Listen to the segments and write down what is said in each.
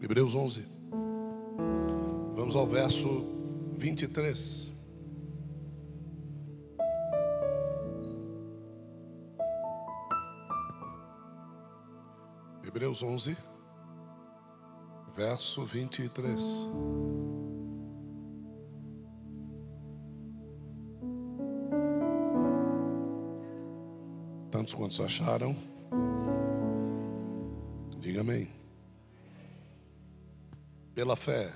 Hebreus 11. Vamos ao verso 23. Hebreus 11, verso 23. Tantos quantos acharam, diga amém. Pela fé,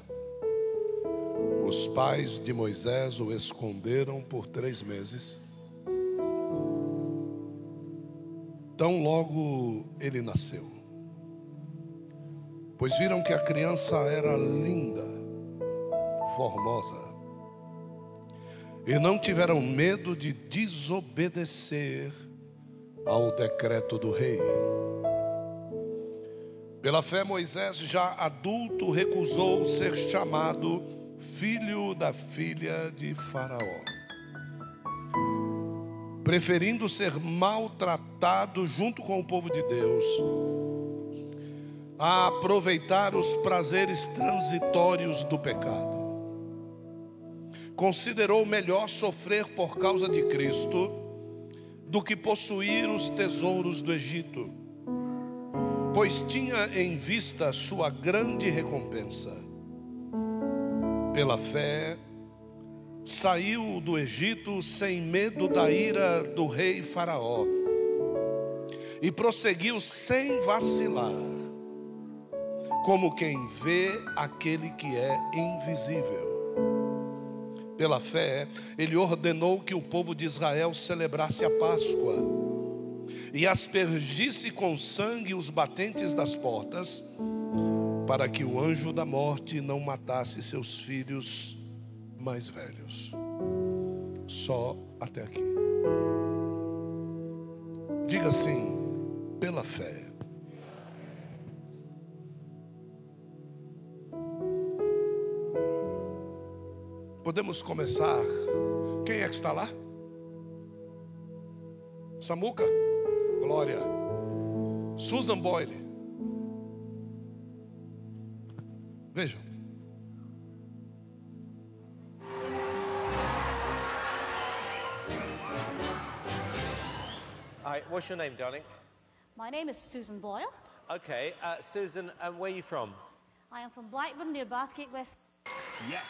os pais de Moisés o esconderam por três meses. Tão logo ele nasceu, pois viram que a criança era linda, formosa, e não tiveram medo de desobedecer ao decreto do rei. Pela fé, Moisés, já adulto, recusou ser chamado filho da filha de Faraó, preferindo ser maltratado junto com o povo de Deus, a aproveitar os prazeres transitórios do pecado. Considerou melhor sofrer por causa de Cristo do que possuir os tesouros do Egito pois tinha em vista sua grande recompensa. Pela fé, saiu do Egito sem medo da ira do rei Faraó e prosseguiu sem vacilar, como quem vê aquele que é invisível. Pela fé, ele ordenou que o povo de Israel celebrasse a Páscoa e aspergisse com sangue os batentes das portas, para que o anjo da morte não matasse seus filhos mais velhos. Só até aqui. Diga assim, pela fé. Podemos começar. Quem é que está lá? Samuca? Glória. Susan Boyle. Vejam. Hi, what's your name, darling? My name is Susan Boyle. Okay, uh, Susan, and where are you from? I am from Blackburn near Bathgate West. Yes.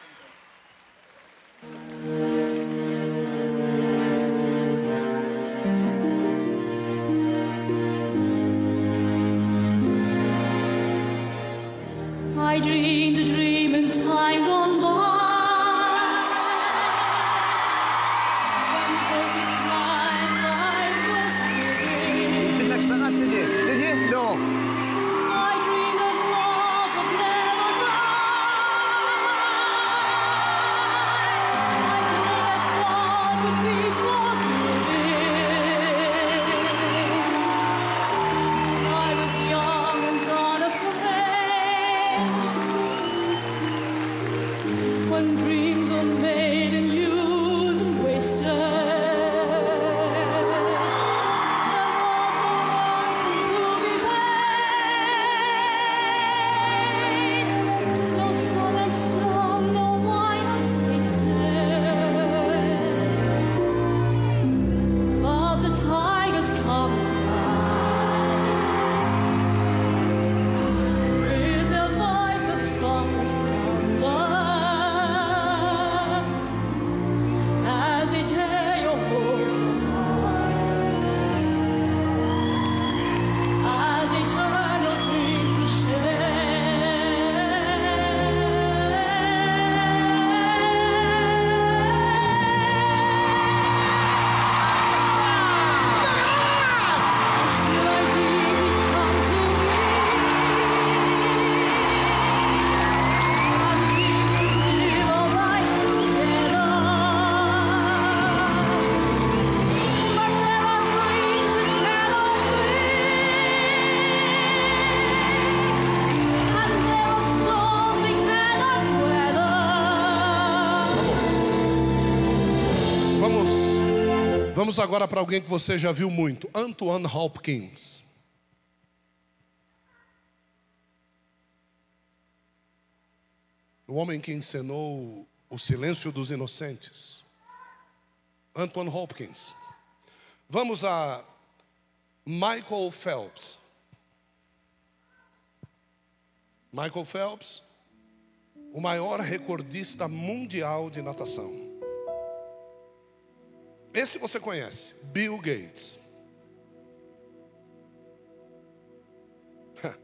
Vamos agora para alguém que você já viu muito, Antoine Hopkins. o homem que ensinou o silêncio dos inocentes, Anton Hopkins. Vamos a Michael Phelps. Michael Phelps, o maior recordista mundial de natação. Esse você conhece, Bill Gates.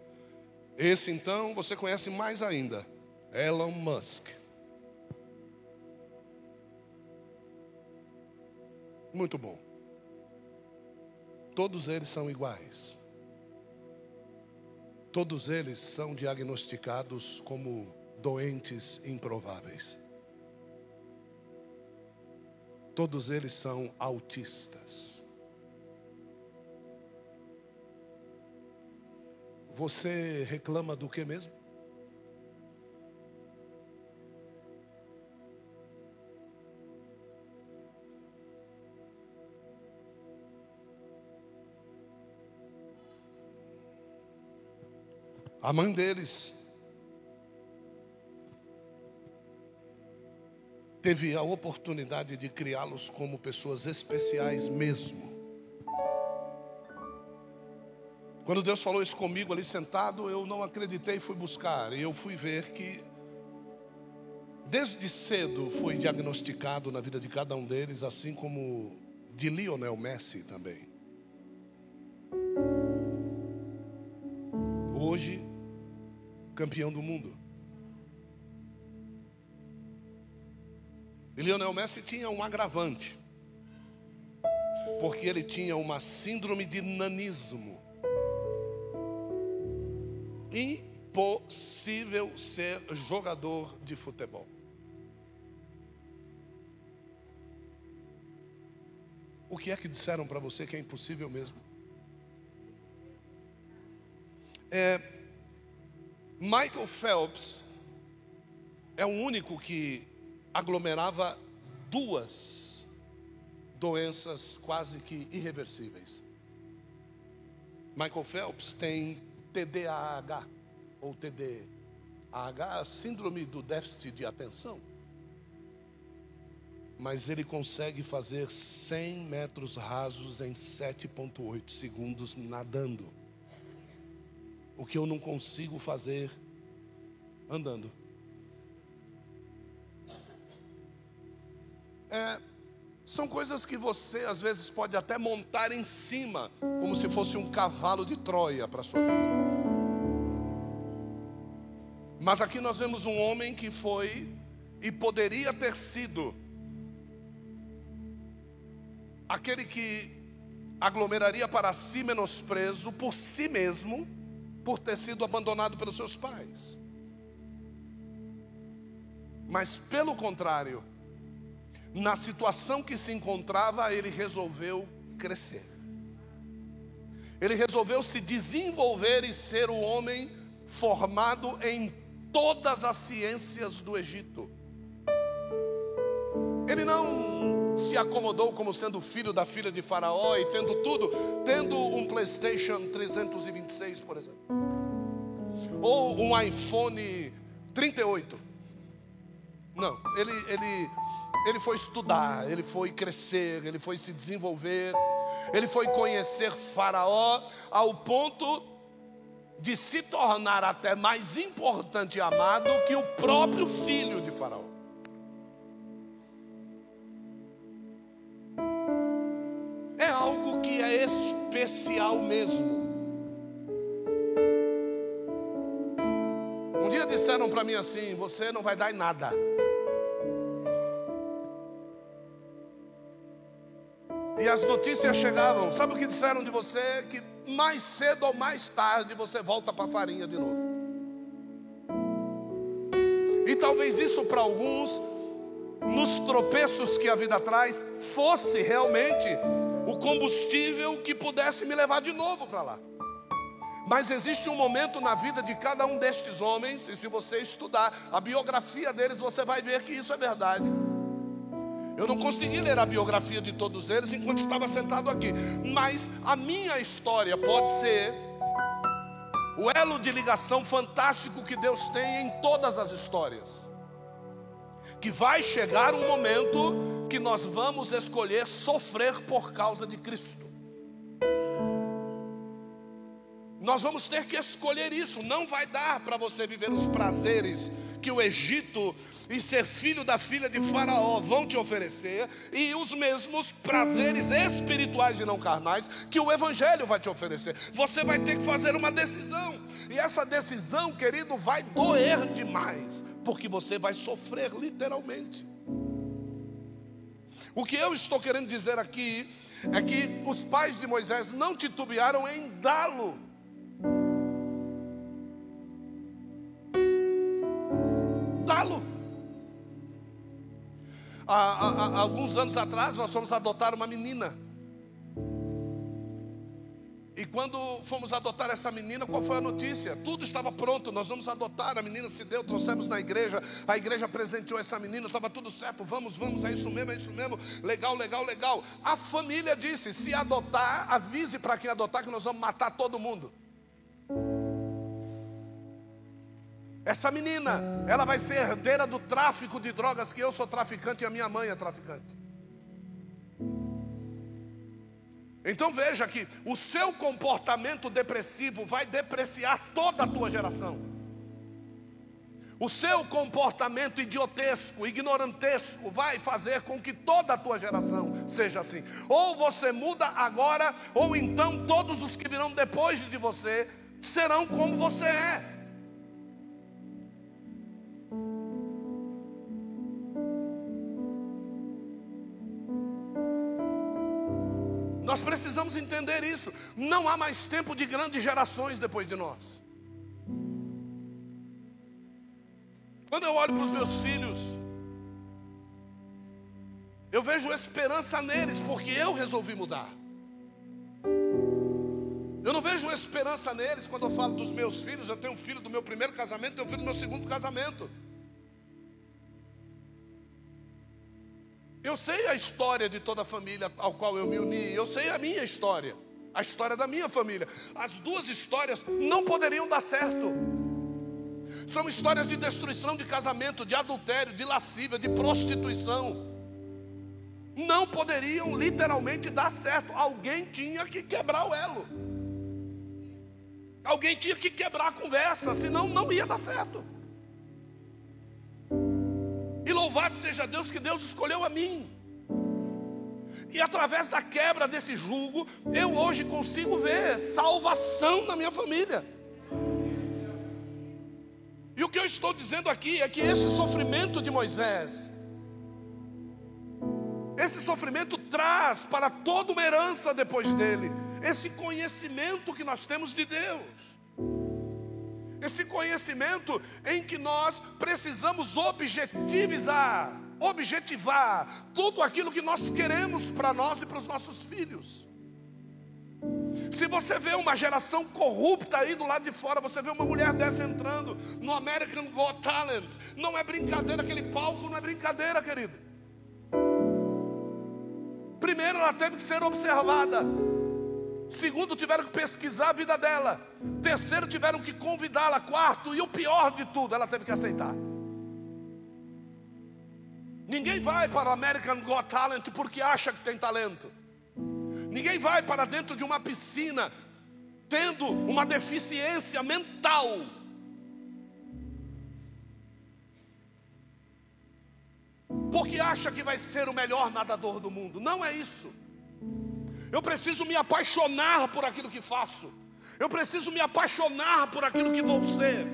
Esse então você conhece mais ainda, Elon Musk. Muito bom. Todos eles são iguais. Todos eles são diagnosticados como doentes improváveis. Todos eles são autistas. Você reclama do que mesmo? A mãe deles teve a oportunidade de criá-los como pessoas especiais mesmo. Quando Deus falou isso comigo ali sentado, eu não acreditei e fui buscar. E eu fui ver que, desde cedo, foi diagnosticado na vida de cada um deles, assim como de Lionel Messi também. Hoje, campeão do mundo. E Lionel Messi tinha um agravante, porque ele tinha uma síndrome de nanismo. Impossível ser jogador de futebol. O que é que disseram para você que é impossível mesmo? É, Michael Phelps é o único que aglomerava duas doenças quase que irreversíveis. Michael Phelps tem TDAH ou TDAH, síndrome do déficit de atenção. Mas ele consegue fazer 100 metros rasos em 7,8 segundos nadando. O que eu não consigo fazer andando. É, são coisas que você às vezes pode até montar em cima, como se fosse um cavalo de Troia para sua vida. Mas aqui nós vemos um homem que foi e poderia ter sido aquele que aglomeraria para si menosprezo por si mesmo, por ter sido abandonado pelos seus pais. Mas pelo contrário, na situação que se encontrava, ele resolveu crescer. Ele resolveu se desenvolver e ser o homem formado em todas as ciências do Egito. Ele não se acomodou como sendo filho da filha de Faraó e tendo tudo, tendo um PlayStation 326, por exemplo, ou um iPhone 38. Não, ele, ele ele foi estudar, ele foi crescer, ele foi se desenvolver, ele foi conhecer Faraó ao ponto de se tornar até mais importante e amado que o próprio filho de Faraó. É algo que é especial mesmo. Um dia disseram para mim assim: você não vai dar em nada. E as notícias chegavam. Sabe o que disseram de você? Que mais cedo ou mais tarde você volta para a farinha de novo. E talvez isso para alguns, nos tropeços que a vida traz, fosse realmente o combustível que pudesse me levar de novo para lá. Mas existe um momento na vida de cada um destes homens, e se você estudar a biografia deles, você vai ver que isso é verdade. Eu não consegui ler a biografia de todos eles enquanto estava sentado aqui, mas a minha história pode ser o elo de ligação fantástico que Deus tem em todas as histórias. que vai chegar um momento que nós vamos escolher sofrer por causa de Cristo. Nós vamos ter que escolher isso. Não vai dar para você viver os prazeres que o Egito e ser filho da filha de Faraó vão te oferecer, e os mesmos prazeres espirituais e não carnais que o Evangelho vai te oferecer. Você vai ter que fazer uma decisão, e essa decisão, querido, vai doer demais, porque você vai sofrer literalmente. O que eu estou querendo dizer aqui é que os pais de Moisés não titubearam em dá-lo. Há, há- alguns anos atrás nós fomos adotar uma menina. E quando fomos adotar essa menina, qual foi a notícia? Tudo estava pronto, nós vamos adotar, a menina se deu, trouxemos na igreja, a igreja presenteou essa menina, estava tudo certo, vamos, vamos, é isso mesmo, é isso mesmo, legal, legal, legal. A família disse: se adotar, avise para quem adotar que nós vamos matar todo mundo. Essa menina, ela vai ser herdeira do tráfico de drogas, que eu sou traficante e a minha mãe é traficante. Então veja que o seu comportamento depressivo vai depreciar toda a tua geração. O seu comportamento idiotesco, ignorantesco, vai fazer com que toda a tua geração seja assim. Ou você muda agora, ou então todos os que virão depois de você serão como você é. Precisamos entender isso. Não há mais tempo de grandes gerações depois de nós. Quando eu olho para os meus filhos, eu vejo esperança neles, porque eu resolvi mudar. Eu não vejo esperança neles quando eu falo dos meus filhos. Eu tenho um filho do meu primeiro casamento, tenho um filho do meu segundo casamento. Eu sei a história de toda a família ao qual eu me uni, eu sei a minha história, a história da minha família. As duas histórias não poderiam dar certo. São histórias de destruição de casamento, de adultério, de lascívia, de prostituição. Não poderiam literalmente dar certo. Alguém tinha que quebrar o elo. Alguém tinha que quebrar a conversa, senão não ia dar certo. E louvado seja Deus que Deus escolheu a mim. E através da quebra desse jugo, eu hoje consigo ver salvação na minha família. E o que eu estou dizendo aqui é que esse sofrimento de Moisés, esse sofrimento traz para toda uma herança depois dele, esse conhecimento que nós temos de Deus. Esse conhecimento em que nós precisamos objetivizar, objetivar tudo aquilo que nós queremos para nós e para os nossos filhos. Se você vê uma geração corrupta aí do lado de fora, você vê uma mulher dessa entrando no American Got Talent, não é brincadeira, aquele palco não é brincadeira, querido. Primeiro, ela teve que ser observada. Segundo, tiveram que pesquisar a vida dela. Terceiro, tiveram que convidá-la. Quarto, e o pior de tudo, ela teve que aceitar. Ninguém vai para o American Got Talent porque acha que tem talento. Ninguém vai para dentro de uma piscina tendo uma deficiência mental. Porque acha que vai ser o melhor nadador do mundo. Não é isso. Eu preciso me apaixonar por aquilo que faço. Eu preciso me apaixonar por aquilo que vou ser,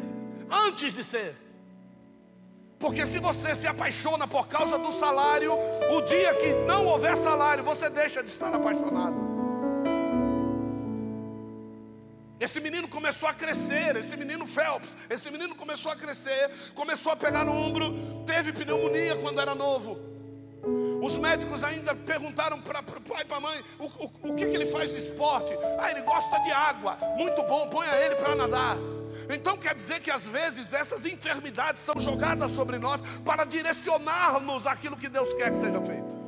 antes de ser. Porque se você se apaixona por causa do salário, o dia que não houver salário, você deixa de estar apaixonado. Esse menino começou a crescer, esse menino Phelps, esse menino começou a crescer, começou a pegar no ombro, teve pneumonia quando era novo. Os médicos ainda perguntaram para o pai e para a mãe o, o, o que, que ele faz de esporte. Ah, ele gosta de água, muito bom, ponha ele para nadar. Então quer dizer que às vezes essas enfermidades são jogadas sobre nós para direcionar-nos aquilo que Deus quer que seja feito.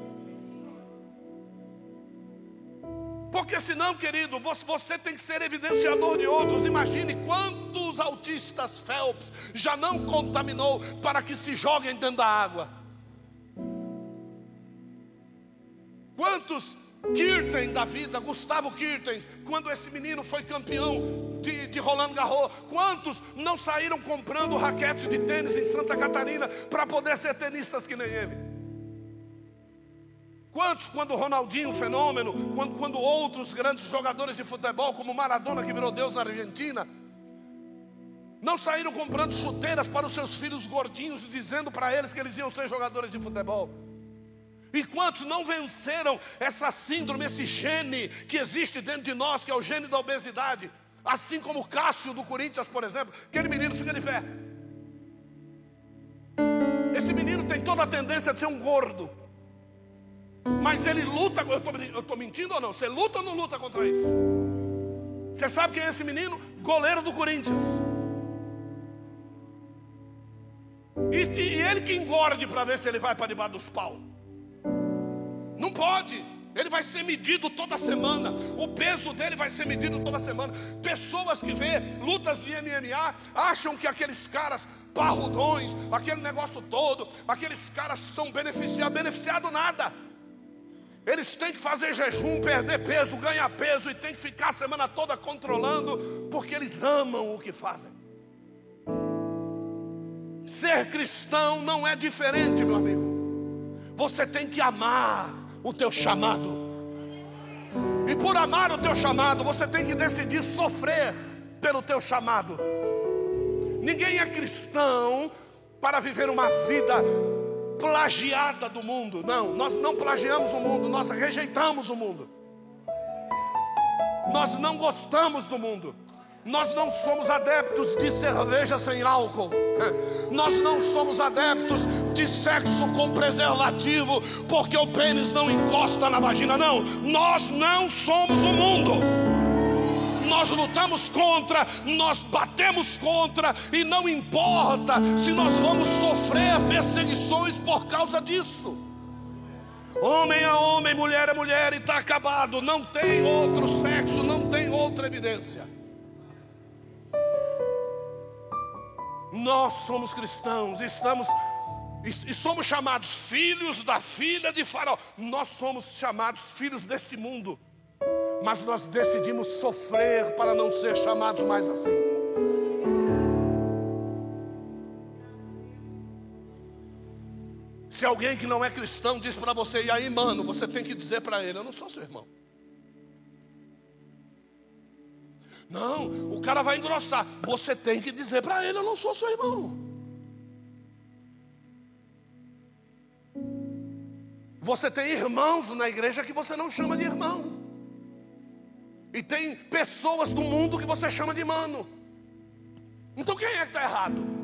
Porque senão, querido, você tem que ser evidenciador de outros. Imagine quantos autistas Phelps já não contaminou para que se joguem dentro da água. Quantos Kirten da vida, Gustavo Kirtens, quando esse menino foi campeão de, de Roland Garros, quantos não saíram comprando raquete de tênis em Santa Catarina para poder ser tenistas que nem ele? Quantos, quando Ronaldinho, fenômeno, quando, quando outros grandes jogadores de futebol, como Maradona, que virou Deus na Argentina, não saíram comprando chuteiras para os seus filhos gordinhos dizendo para eles que eles iam ser jogadores de futebol? E quantos não venceram essa síndrome, esse gene que existe dentro de nós, que é o gene da obesidade? Assim como o Cássio do Corinthians, por exemplo, aquele menino fica de pé. Esse menino tem toda a tendência de ser um gordo. Mas ele luta, eu estou mentindo ou não? Você luta ou não luta contra isso? Você sabe quem é esse menino? Goleiro do Corinthians. E, e ele que engorde para ver se ele vai para debaixo dos pau. Pode. Ele vai ser medido toda semana. O peso dele vai ser medido toda semana. Pessoas que vê lutas de MMA acham que aqueles caras parrudões, aquele negócio todo, aqueles caras são beneficiados. Beneficiado nada. Eles têm que fazer jejum, perder peso, ganhar peso e tem que ficar a semana toda controlando, porque eles amam o que fazem. Ser cristão não é diferente, meu amigo. Você tem que amar o teu chamado. E por amar o teu chamado, você tem que decidir sofrer pelo teu chamado. Ninguém é cristão para viver uma vida plagiada do mundo. Não, nós não plagiamos o mundo, nós rejeitamos o mundo. Nós não gostamos do mundo. Nós não somos adeptos de cerveja sem álcool. Nós não somos adeptos de sexo com preservativo, porque o pênis não encosta na vagina. Não, nós não somos o mundo. Nós lutamos contra, nós batemos contra, e não importa se nós vamos sofrer perseguições por causa disso. Homem é homem, mulher é mulher, e está acabado. Não tem outro sexo, não tem outra evidência. Nós somos cristãos, estamos e somos chamados filhos da filha de Faraó. Nós somos chamados filhos deste mundo, mas nós decidimos sofrer para não ser chamados mais assim. Se alguém que não é cristão diz para você, e aí, mano, você tem que dizer para ele: Eu não sou seu irmão. Não, o cara vai engrossar. Você tem que dizer para ele: Eu não sou seu irmão. Você tem irmãos na igreja que você não chama de irmão. E tem pessoas do mundo que você chama de mano. Então quem é que está errado?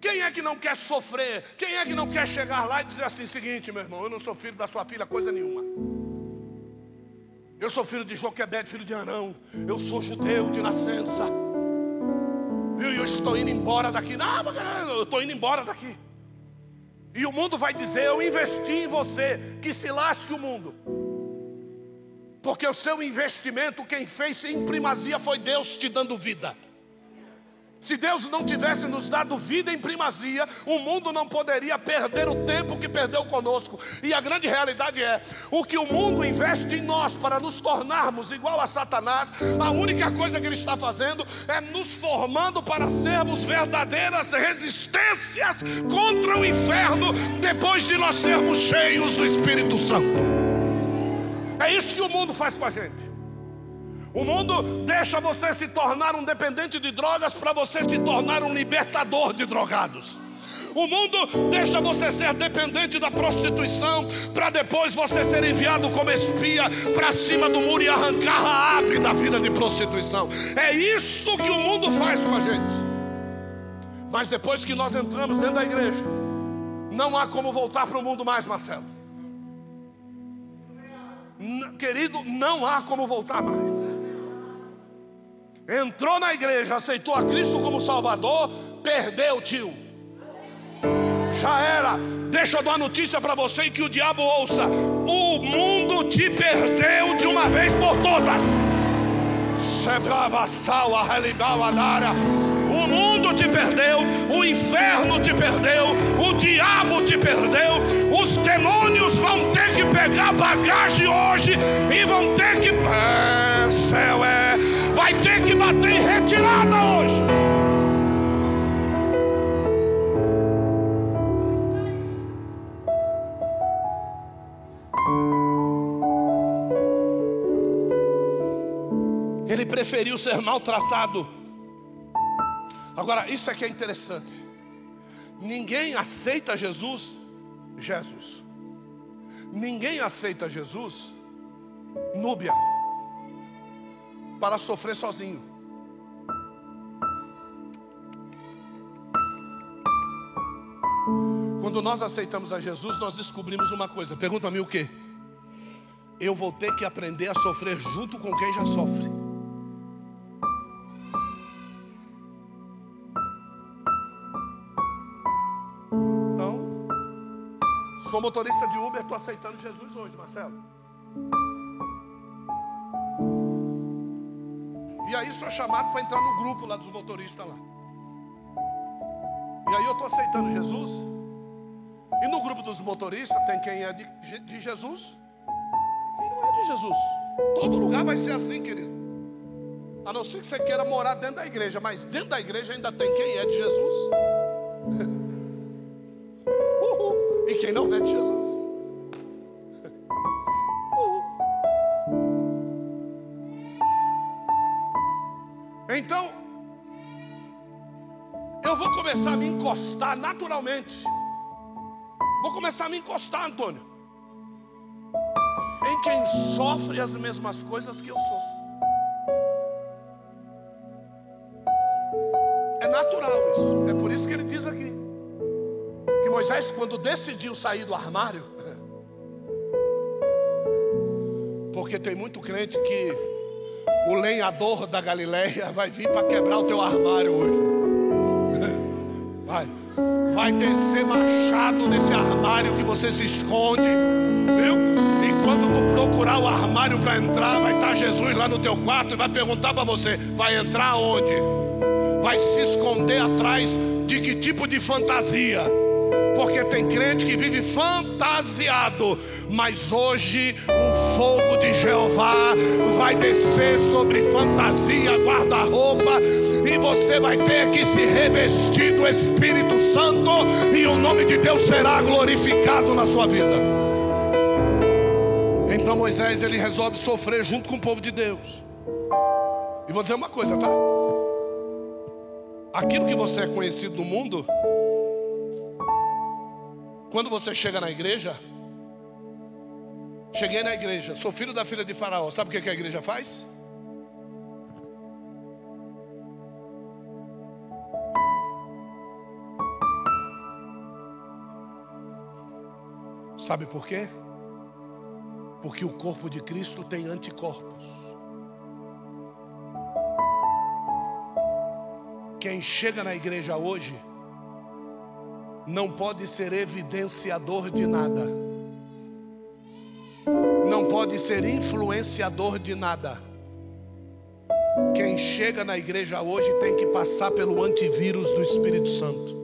Quem é que não quer sofrer? Quem é que não quer chegar lá e dizer assim: seguinte, meu irmão, eu não sou filho da sua filha, coisa nenhuma. Eu sou filho de Joquebed, filho de Arão. Eu sou judeu de nascença. Viu? E eu estou indo embora daqui. Não, eu estou indo embora daqui. E o mundo vai dizer: Eu investi em você. Que se lasque o mundo. Porque o seu investimento, quem fez em primazia foi Deus te dando vida. Se Deus não tivesse nos dado vida em primazia, o mundo não poderia perder o tempo que perdeu conosco. E a grande realidade é: o que o mundo investe em nós para nos tornarmos igual a Satanás, a única coisa que ele está fazendo é nos formando para sermos verdadeiras resistências contra o inferno, depois de nós sermos cheios do Espírito Santo. É isso que o mundo faz com a gente. O mundo deixa você se tornar um dependente de drogas para você se tornar um libertador de drogados. O mundo deixa você ser dependente da prostituição para depois você ser enviado como espia para cima do muro e arrancar a ave da vida de prostituição. É isso que o mundo faz com a gente. Mas depois que nós entramos dentro da igreja, não há como voltar para o mundo mais, Marcelo. Querido, não há como voltar mais entrou na igreja, aceitou a Cristo como Salvador, perdeu, tio. Já era. Deixa eu dar notícia para você que o diabo ouça: o mundo te perdeu de uma vez por todas. O mundo te perdeu, o inferno te perdeu, o diabo te perdeu. Os demônios vão ter que pegar bagagem hoje e vão ter que. É, céu é. Vai ter que bater em retirada hoje. Ele preferiu ser maltratado. Agora, isso aqui é interessante. Ninguém aceita Jesus, Jesus. Ninguém aceita Jesus, Núbia, para sofrer sozinho. Quando nós aceitamos a Jesus, nós descobrimos uma coisa. Pergunta a mim o quê? Eu vou ter que aprender a sofrer junto com quem já sofre. Então, sou motorista de Uber, estou aceitando Jesus hoje, Marcelo. E aí sou chamado para entrar no grupo lá dos motoristas lá. E aí eu estou aceitando Jesus. E no grupo dos motoristas tem quem é de, de Jesus e não é de Jesus. Todo lugar vai ser assim, querido. A não ser que você queira morar dentro da igreja, mas dentro da igreja ainda tem quem é de Jesus. naturalmente. Vou começar a me encostar, Antônio, em quem sofre as mesmas coisas que eu sofro. É natural isso. É por isso que ele diz aqui que Moisés, quando decidiu sair do armário, porque tem muito crente que o lenhador da Galileia vai vir para quebrar o teu armário hoje. Vai. Descer machado nesse armário que você se esconde. Viu? E quando tu procurar o armário para entrar, vai estar Jesus lá no teu quarto e vai perguntar para você: vai entrar onde? Vai se esconder atrás de que tipo de fantasia? Porque tem crente que vive fantasiado, mas hoje o fogo de Jeová vai descer sobre fantasia, guarda-roupa, e você vai ter que se revestir do Espírito Santo, e o nome de Deus será glorificado na sua vida. Então Moisés ele resolve sofrer junto com o povo de Deus. E vou dizer uma coisa, tá? Aquilo que você é conhecido no mundo, quando você chega na igreja, cheguei na igreja, sou filho da filha de Faraó. Sabe o que que a igreja faz? Sabe por quê? Porque o corpo de Cristo tem anticorpos. Quem chega na igreja hoje não pode ser evidenciador de nada, não pode ser influenciador de nada. Quem chega na igreja hoje tem que passar pelo antivírus do Espírito Santo.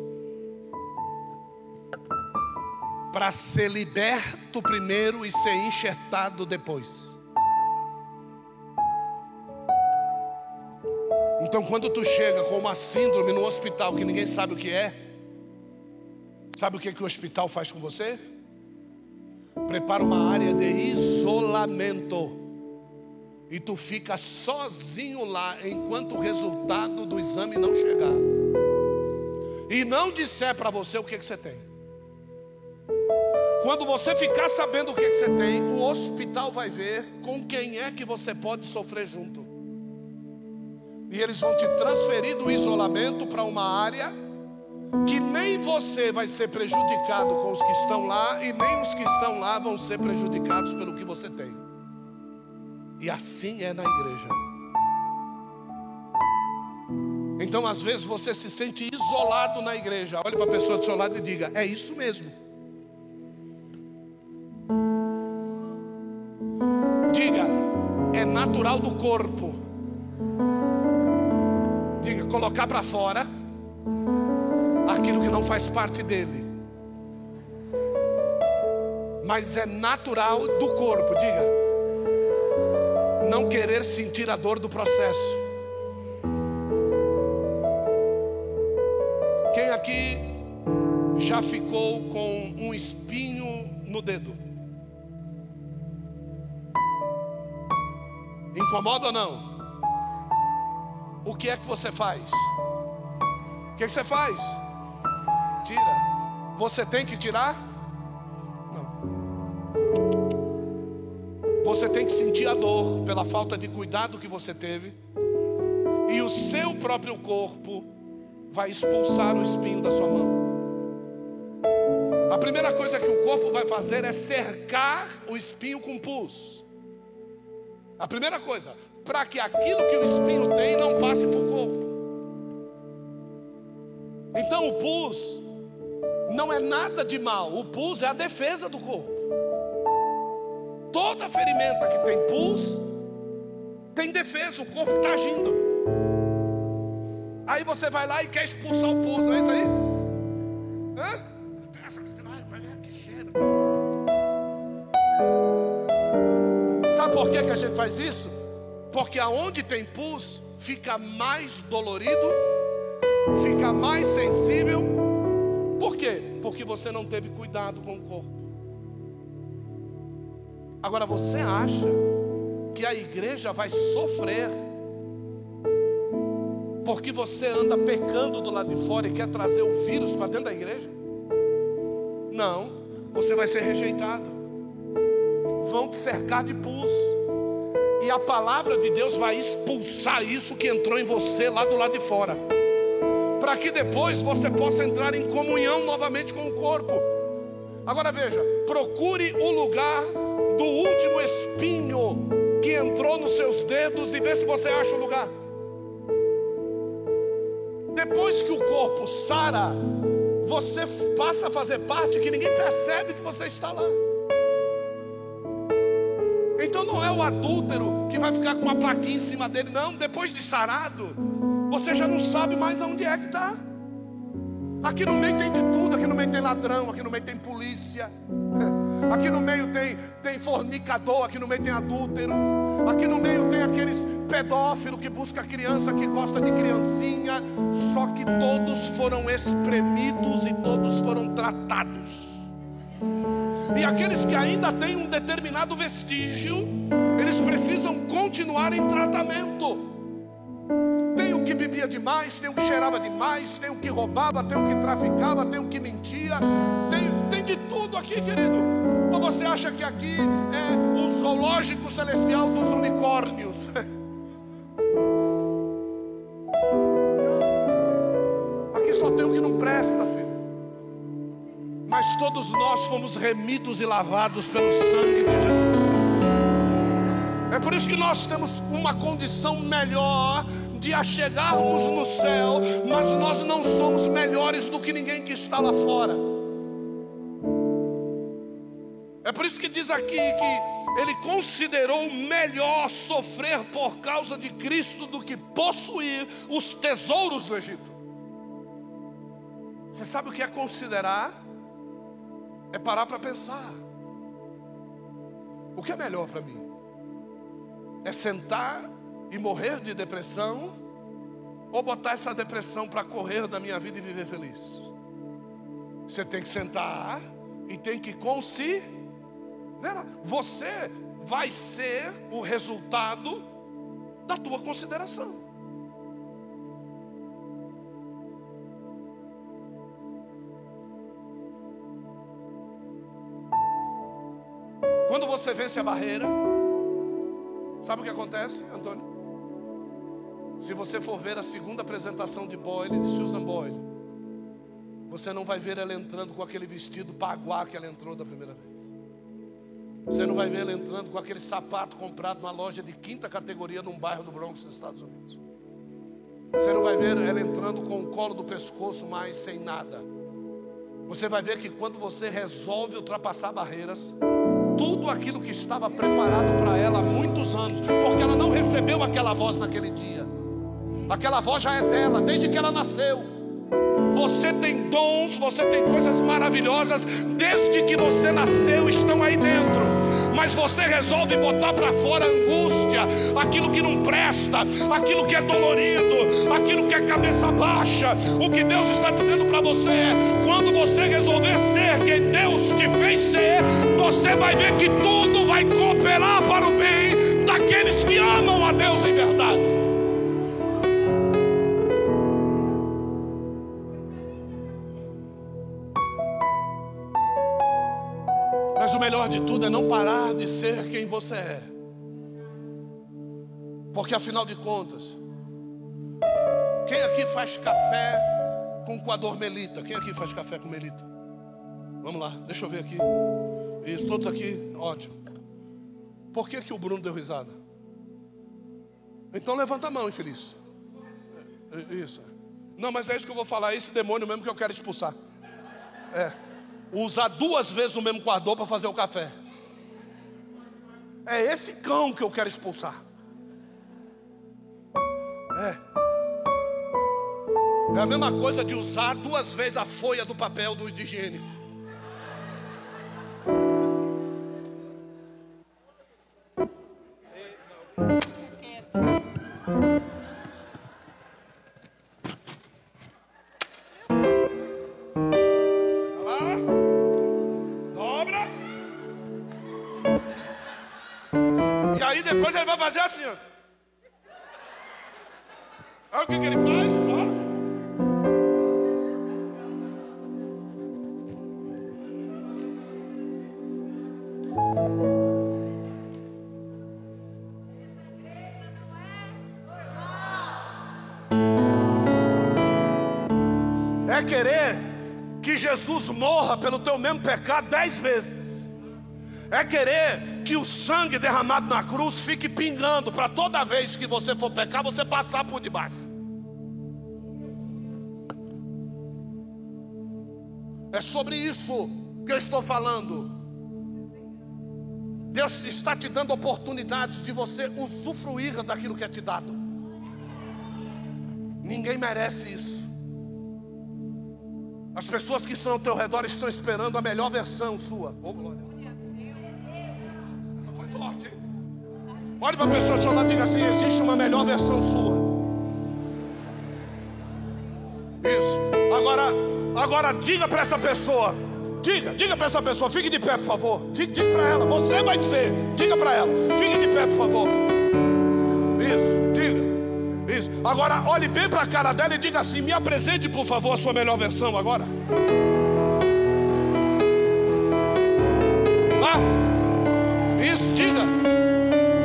Para ser liberto primeiro e ser enxertado depois. Então, quando tu chega com uma síndrome no hospital que ninguém sabe o que é, sabe o que, que o hospital faz com você? Prepara uma área de isolamento. E tu fica sozinho lá enquanto o resultado do exame não chegar. E não disser para você o que, que você tem. Quando você ficar sabendo o que, que você tem, o hospital vai ver com quem é que você pode sofrer junto. E eles vão te transferir do isolamento para uma área que nem você vai ser prejudicado com os que estão lá e nem os que estão lá vão ser prejudicados pelo que você tem. E assim é na igreja. Então, às vezes você se sente isolado na igreja. Olhe para a pessoa do seu lado e diga: É isso mesmo. Corpo. Diga: colocar para fora aquilo que não faz parte dele. Mas é natural do corpo, diga. Não querer sentir a dor do processo. Quem aqui já ficou com um espinho no dedo? Incomoda ou não? O que é que você faz? O que, é que você faz? Tira. Você tem que tirar? Não. Você tem que sentir a dor pela falta de cuidado que você teve. E o seu próprio corpo vai expulsar o espinho da sua mão. A primeira coisa que o corpo vai fazer é cercar o espinho com pus. A primeira coisa, para que aquilo que o espinho tem não passe para o corpo. Então o pus não é nada de mal, o pus é a defesa do corpo. Toda ferimenta que tem pus tem defesa, o corpo está agindo. Aí você vai lá e quer expulsar o pus, não é isso aí? Faz isso? Porque aonde tem pus, fica mais dolorido, fica mais sensível. Por quê? Porque você não teve cuidado com o corpo. Agora você acha que a igreja vai sofrer porque você anda pecando do lado de fora e quer trazer o vírus para dentro da igreja? Não, você vai ser rejeitado. Vão te cercar de pus. E a palavra de Deus vai expulsar isso que entrou em você lá do lado de fora. Para que depois você possa entrar em comunhão novamente com o corpo. Agora veja, procure o lugar do último espinho que entrou nos seus dedos e vê se você acha o lugar. Depois que o corpo sara, você passa a fazer parte que ninguém percebe que você está lá. Então não é o adúltero que vai ficar com uma plaquinha em cima dele, não. Depois de sarado, você já não sabe mais aonde é que está. Aqui no meio tem de tudo, aqui no meio tem ladrão, aqui no meio tem polícia, aqui no meio tem, tem fornicador, aqui no meio tem adúltero, aqui no meio tem aqueles pedófilos que busca criança, que gosta de criancinha, só que todos foram espremidos e todos foram tratados. E aqueles que ainda têm um determinado vestígio, eles precisam continuar em tratamento. Tem o que bebia demais, tem o que cheirava demais, tem o que roubava, tem o que traficava, tem o que mentia, tem, tem de tudo aqui, querido. Ou você acha que aqui é o zoológico celestial dos unicórnios? Mas todos nós fomos remidos e lavados pelo sangue de Jesus. É por isso que nós temos uma condição melhor de achegarmos no céu, mas nós não somos melhores do que ninguém que está lá fora. É por isso que diz aqui que ele considerou melhor sofrer por causa de Cristo do que possuir os tesouros do Egito. Você sabe o que é considerar? É parar para pensar. O que é melhor para mim? É sentar e morrer de depressão ou botar essa depressão para correr da minha vida e viver feliz? Você tem que sentar e tem que considerar. Você vai ser o resultado da tua consideração. Você vence a barreira, sabe o que acontece, Antônio? Se você for ver a segunda apresentação de Boyle, de Susan Boyle, você não vai ver ela entrando com aquele vestido paguá que ela entrou da primeira vez. Você não vai ver ela entrando com aquele sapato comprado numa loja de quinta categoria num bairro do Bronx, nos Estados Unidos. Você não vai ver ela entrando com o colo do pescoço mais sem nada. Você vai ver que quando você resolve ultrapassar barreiras, tudo aquilo que estava preparado para ela há muitos anos, porque ela não recebeu aquela voz naquele dia. Aquela voz já é dela, desde que ela nasceu. Você tem dons, você tem coisas maravilhosas, desde que você nasceu, estão aí dentro. Mas você resolve botar para fora a angústia, aquilo que não presta, aquilo que é dolorido, aquilo que é cabeça baixa. O que Deus está dizendo para você é: quando você resolver ser quem Deus te fez ser, você vai ver que tudo vai cooperar para o bem daqueles que amam a Deus em verdade. Mas o melhor de tudo é não parar de ser quem você é. Porque afinal de contas, quem aqui faz café com coador melita? Quem aqui faz café com melita? Vamos lá, deixa eu ver aqui. Isso, todos aqui, ótimo. Por que, que o Bruno deu risada? Então levanta a mão, infeliz. É, Isso. Não, mas é isso que eu vou falar, é esse demônio mesmo que eu quero expulsar. É. Usar duas vezes o mesmo coador para fazer o café. É esse cão que eu quero expulsar. É. É a mesma coisa de usar duas vezes a folha do papel do higiênico. Dobra. E aí depois ele vai fazer assim, ó. Que, que ele faz. É querer que Jesus morra pelo teu mesmo pecado dez vezes. É querer que o sangue derramado na cruz fique pingando para toda vez que você for pecar, você passar por debaixo. É sobre isso que eu estou falando. Deus está te dando oportunidades de você usufruir daquilo que é te dado. Ninguém merece isso. As pessoas que estão ao teu redor estão esperando a melhor versão sua. Ô, glória. Essa foi forte? Olhe para a pessoa do seu lado e diga assim: existe uma melhor versão sua. Agora diga para essa pessoa. Diga, diga para essa pessoa, fique de pé, por favor. Diga, diga para ela, você vai dizer. Diga para ela, fique de pé, por favor. Isso, diga. Isso. Agora, olhe bem para a cara dela e diga assim: me apresente, por favor, a sua melhor versão agora. Vá. Isso, diga.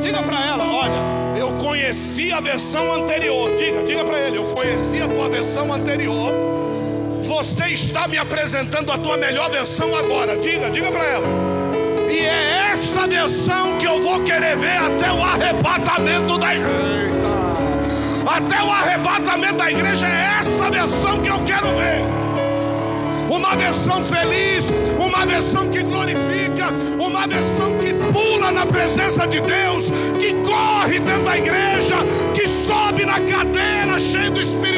Diga para ela: olha, eu conheci a versão anterior. Diga, diga para ele: eu conheci a tua versão anterior. Você está me apresentando a tua melhor versão agora. Diga, diga para ela. E é essa versão que eu vou querer ver até o arrebatamento da igreja. Até o arrebatamento da igreja é essa versão que eu quero ver. Uma versão feliz, uma versão que glorifica, uma versão que pula na presença de Deus, que corre dentro da igreja, que sobe na cadeira cheio do Espírito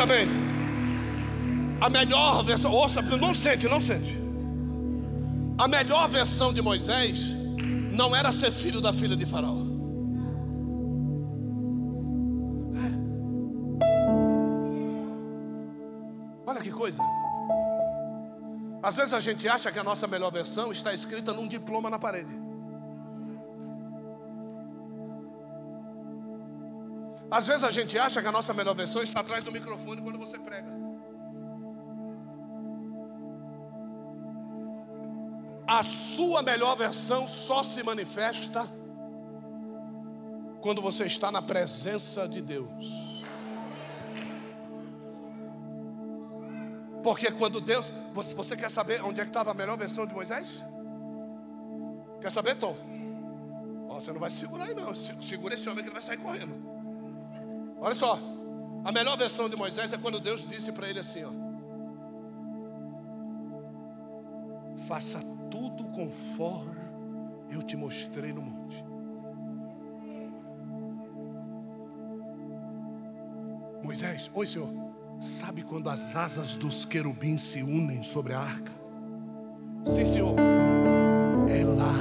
Ouça bem. A melhor versão, ouça, não sente, não sente. A melhor versão de Moisés não era ser filho da filha de Faraó. É. Olha que coisa. Às vezes a gente acha que a nossa melhor versão está escrita num diploma na parede. Às vezes a gente acha que a nossa melhor versão está atrás do microfone quando você prega. A sua melhor versão só se manifesta quando você está na presença de Deus. Porque quando Deus. Você, quer saber onde é que estava a melhor versão de Moisés? Quer saber, Tom? Ó, você não vai segurar aí não. Se- Segura esse homem que ele vai sair correndo. Olha só. A melhor versão de Moisés é quando Deus disse para ele assim, ó. Faça tudo conforme eu te mostrei no monte. Moisés, oi Senhor, sabe quando as asas dos querubins se unem sobre a arca? Sim, Senhor. É lá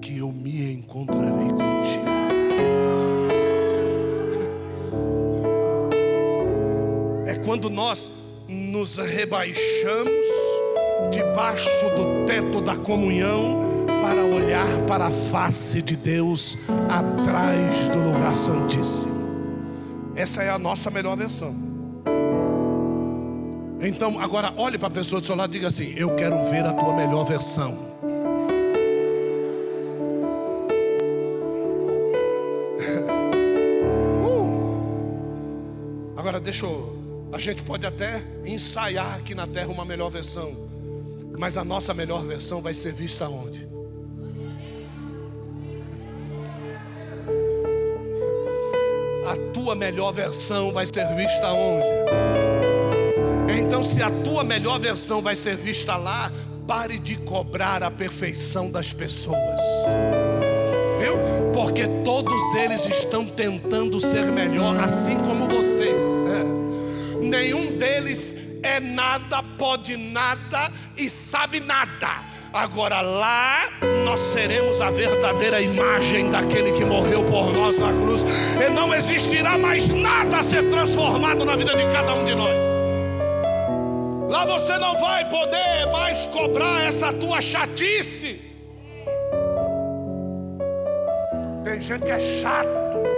que eu me encontrarei quando nós nos rebaixamos debaixo do teto da comunhão para olhar para a face de Deus atrás do lugar santíssimo. Essa é a nossa melhor versão. Então, agora olhe para a pessoa do seu lado e diga assim: Eu quero ver a tua melhor versão. Uh! Agora deixa eu. A gente pode até ensaiar aqui na terra uma melhor versão. Mas a nossa melhor versão vai ser vista onde? A tua melhor versão vai ser vista onde? Então, se a tua melhor versão vai ser vista lá, pare de cobrar a perfeição das pessoas. Viu? Porque todos eles estão tentando ser melhor, assim como você. Nenhum deles é nada, pode nada e sabe nada. Agora lá nós seremos a verdadeira imagem daquele que morreu por nós na cruz. E não existirá mais nada a ser transformado na vida de cada um de nós. Lá você não vai poder mais cobrar essa tua chatice. Tem gente que é chato.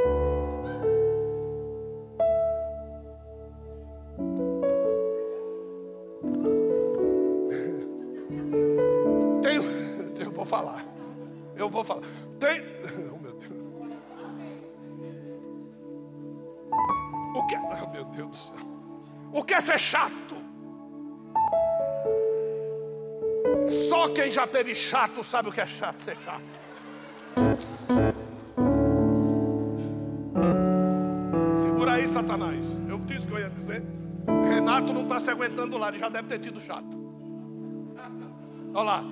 Chato? Só quem já teve chato sabe o que é chato ser chato. Segura aí, Satanás. Eu disse que eu ia dizer. Renato não está se aguentando lá, ele já deve ter tido chato. Olha lá,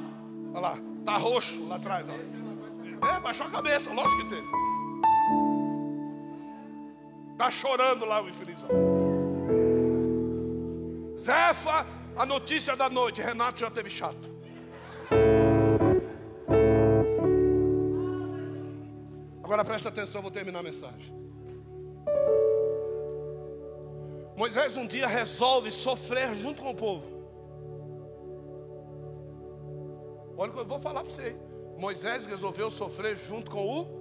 olha lá, tá roxo lá atrás, ó. É, baixou a cabeça, lógico que teve. Tá chorando lá o infeliz. Zefa, a notícia da noite, Renato já teve chato. Agora presta atenção, vou terminar a mensagem. Moisés um dia resolve sofrer junto com o povo. Olha o que eu vou falar para você. Moisés resolveu sofrer junto com o.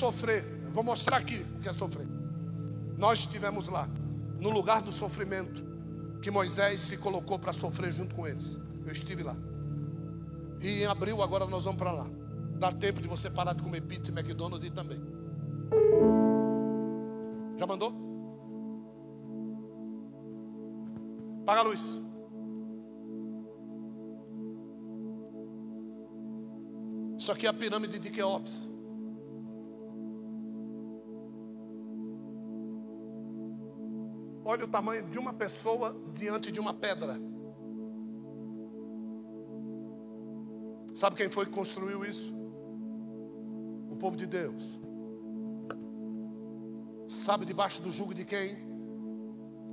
sofrer. Vou mostrar aqui o que é sofrer. Nós estivemos lá, no lugar do sofrimento, que Moisés se colocou para sofrer junto com eles. Eu estive lá. E em abril agora nós vamos para lá. Dá tempo de você parar de comer pizza e McDonald's e também. Já mandou? Paga a luz. Isso aqui é a pirâmide de Queops. Olha o tamanho de uma pessoa diante de uma pedra. Sabe quem foi que construiu isso? O povo de Deus. Sabe debaixo do jugo de quem?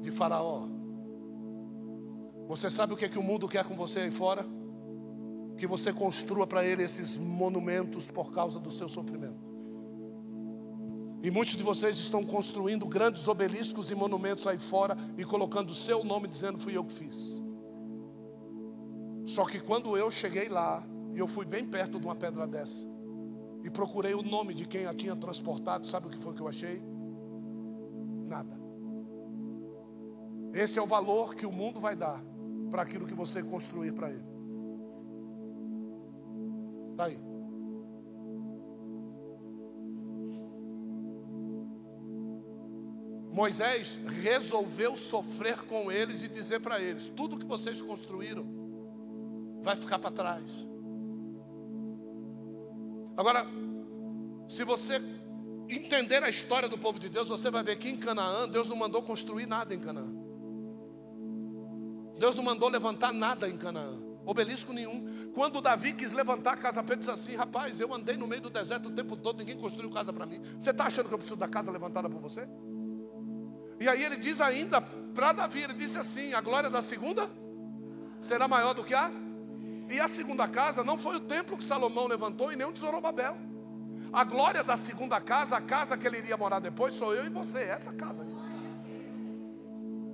De Faraó. Você sabe o que, é que o mundo quer com você aí fora? Que você construa para ele esses monumentos por causa do seu sofrimento. E muitos de vocês estão construindo grandes obeliscos e monumentos aí fora e colocando o seu nome dizendo fui eu que fiz. Só que quando eu cheguei lá, e eu fui bem perto de uma pedra dessa, e procurei o nome de quem a tinha transportado, sabe o que foi que eu achei? Nada. Esse é o valor que o mundo vai dar para aquilo que você construir para ele. Está aí. Moisés resolveu sofrer com eles e dizer para eles: tudo que vocês construíram vai ficar para trás. Agora, se você entender a história do povo de Deus, você vai ver que em Canaã, Deus não mandou construir nada em Canaã. Deus não mandou levantar nada em Canaã, obelisco nenhum. Quando Davi quis levantar a casa, Pedro disse assim: Rapaz, eu andei no meio do deserto o tempo todo, ninguém construiu casa para mim. Você está achando que eu preciso da casa levantada por você? E aí ele diz ainda para Davi, ele disse assim: a glória da segunda será maior do que a. E a segunda casa não foi o templo que Salomão levantou e nem o de Zorobabel. A glória da segunda casa, a casa que ele iria morar depois, sou eu e você, essa casa.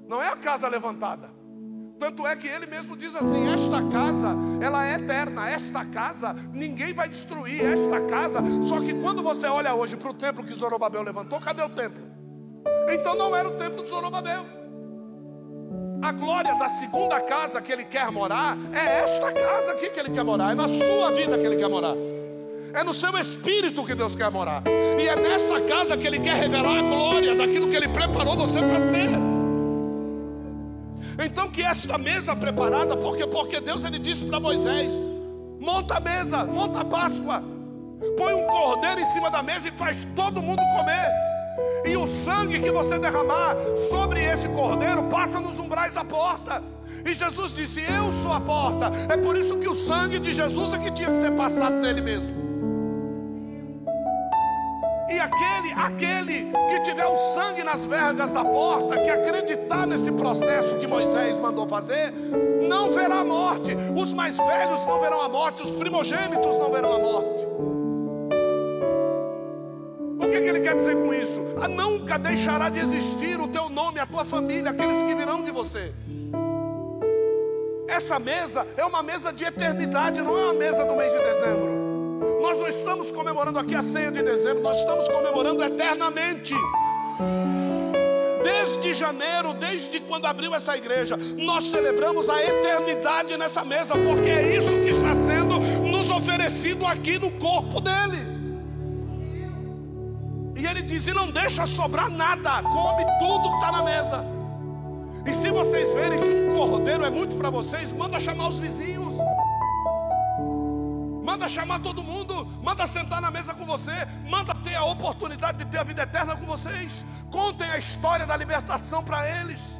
Não é a casa levantada. Tanto é que ele mesmo diz assim: esta casa, ela é eterna, esta casa ninguém vai destruir, esta casa. Só que quando você olha hoje para o templo que Zorobabel levantou, cadê o templo? Então não era o templo de Zorobabel. A glória da segunda casa que ele quer morar é esta casa aqui que ele quer morar, é na sua vida que ele quer morar. É no seu espírito que Deus quer morar. E é nessa casa que ele quer revelar a glória daquilo que ele preparou você para ser. Então que esta mesa preparada, porque porque Deus ele disse para Moisés: monta a mesa, monta a Páscoa, põe um cordeiro em cima da mesa e faz todo mundo comer. E o sangue que você derramar sobre esse cordeiro passa nos umbrais da porta. E Jesus disse: Eu sou a porta. É por isso que o sangue de Jesus é que tinha que ser passado nele mesmo. E aquele, aquele que tiver o sangue nas vergas da porta, que acreditar nesse processo que Moisés mandou fazer, não verá a morte. Os mais velhos não verão a morte, os primogênitos não verão a morte. O que, que ele quer dizer com isso? A nunca deixará de existir o teu nome, a tua família, aqueles que virão de você. Essa mesa é uma mesa de eternidade, não é uma mesa do mês de dezembro. Nós não estamos comemorando aqui a ceia de dezembro, nós estamos comemorando eternamente. Desde janeiro, desde quando abriu essa igreja, nós celebramos a eternidade nessa mesa, porque é isso que está sendo nos oferecido aqui no corpo dele. E ele diz: e não deixa sobrar nada, come tudo que está na mesa. E se vocês verem que um cordeiro é muito para vocês, manda chamar os vizinhos. Manda chamar todo mundo, manda sentar na mesa com você, manda ter a oportunidade de ter a vida eterna com vocês. Contem a história da libertação para eles.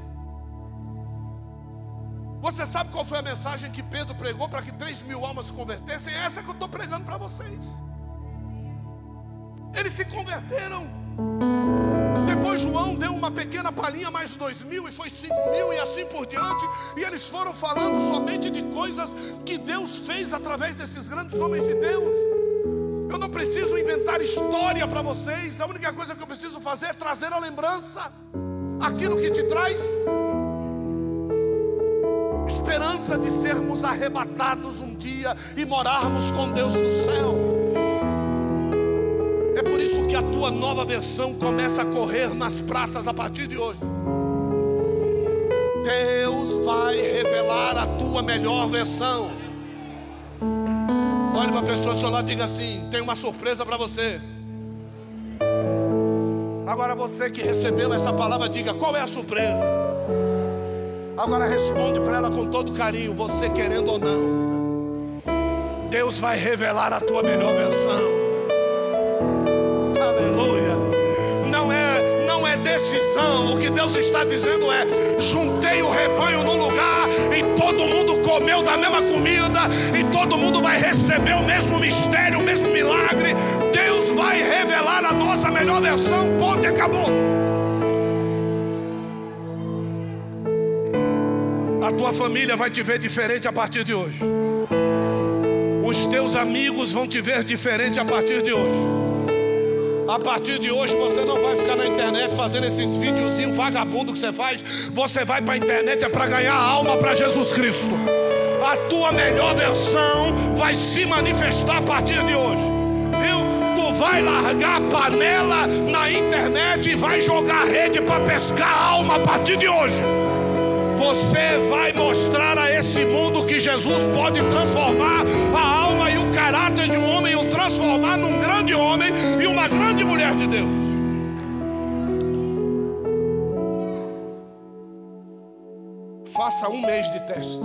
Você sabe qual foi a mensagem que Pedro pregou para que 3 mil almas se convertessem? É essa que eu estou pregando para vocês. Eles se converteram. Depois João deu uma pequena palhinha, mais dois mil, e foi cinco mil, e assim por diante. E eles foram falando somente de coisas que Deus fez através desses grandes homens de Deus. Eu não preciso inventar história para vocês. A única coisa que eu preciso fazer é trazer a lembrança. Aquilo que te traz esperança de sermos arrebatados um dia e morarmos com Deus no céu. Tua nova versão começa a correr nas praças a partir de hoje. Deus vai revelar a tua melhor versão. Olhe para a pessoa do seu lado e diga assim: tem uma surpresa para você. Agora você que recebeu essa palavra, diga qual é a surpresa. Agora responde para ela com todo carinho, você querendo ou não. Deus vai revelar a tua melhor versão. Aleluia. Não é, não é decisão. O que Deus está dizendo é: juntei o rebanho num lugar e todo mundo comeu da mesma comida e todo mundo vai receber o mesmo mistério, o mesmo milagre. Deus vai revelar a nossa melhor versão. Ponto e acabou. A tua família vai te ver diferente a partir de hoje. Os teus amigos vão te ver diferente a partir de hoje. A partir de hoje você não vai ficar na internet fazendo esses videozinhos vagabundo que você faz. Você vai para a internet é para ganhar alma para Jesus Cristo. A tua melhor versão vai se manifestar a partir de hoje. Viu? Tu vai largar a panela na internet e vai jogar rede para pescar alma a partir de hoje. Você vai mostrar a esse mundo que Jesus pode transformar a alma e o caráter de um homem, o transformar num grande homem e uma grande mulher de Deus. Faça um mês de teste.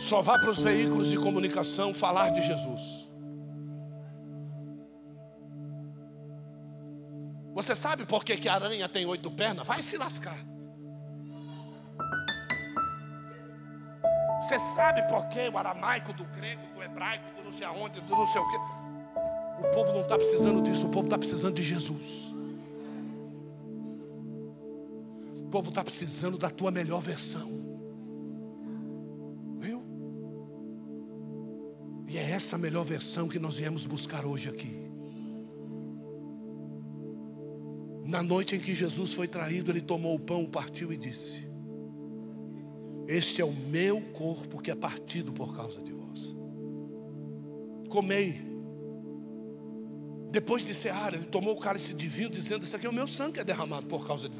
Só vá para os veículos de comunicação falar de Jesus. Você sabe por que, que a aranha tem oito pernas? Vai se lascar. Você sabe por que o aramaico, do grego, do hebraico, do não sei aonde, do não sei o quê. O povo não está precisando disso, o povo está precisando de Jesus. O povo está precisando da tua melhor versão. Viu? E é essa melhor versão que nós viemos buscar hoje aqui. Na noite em que Jesus foi traído, ele tomou o pão, partiu e disse: Este é o meu corpo que é partido por causa de vós. Comei. Depois de cear, ele tomou o cálice de vinho, dizendo: Isso aqui é o meu sangue que é derramado por causa de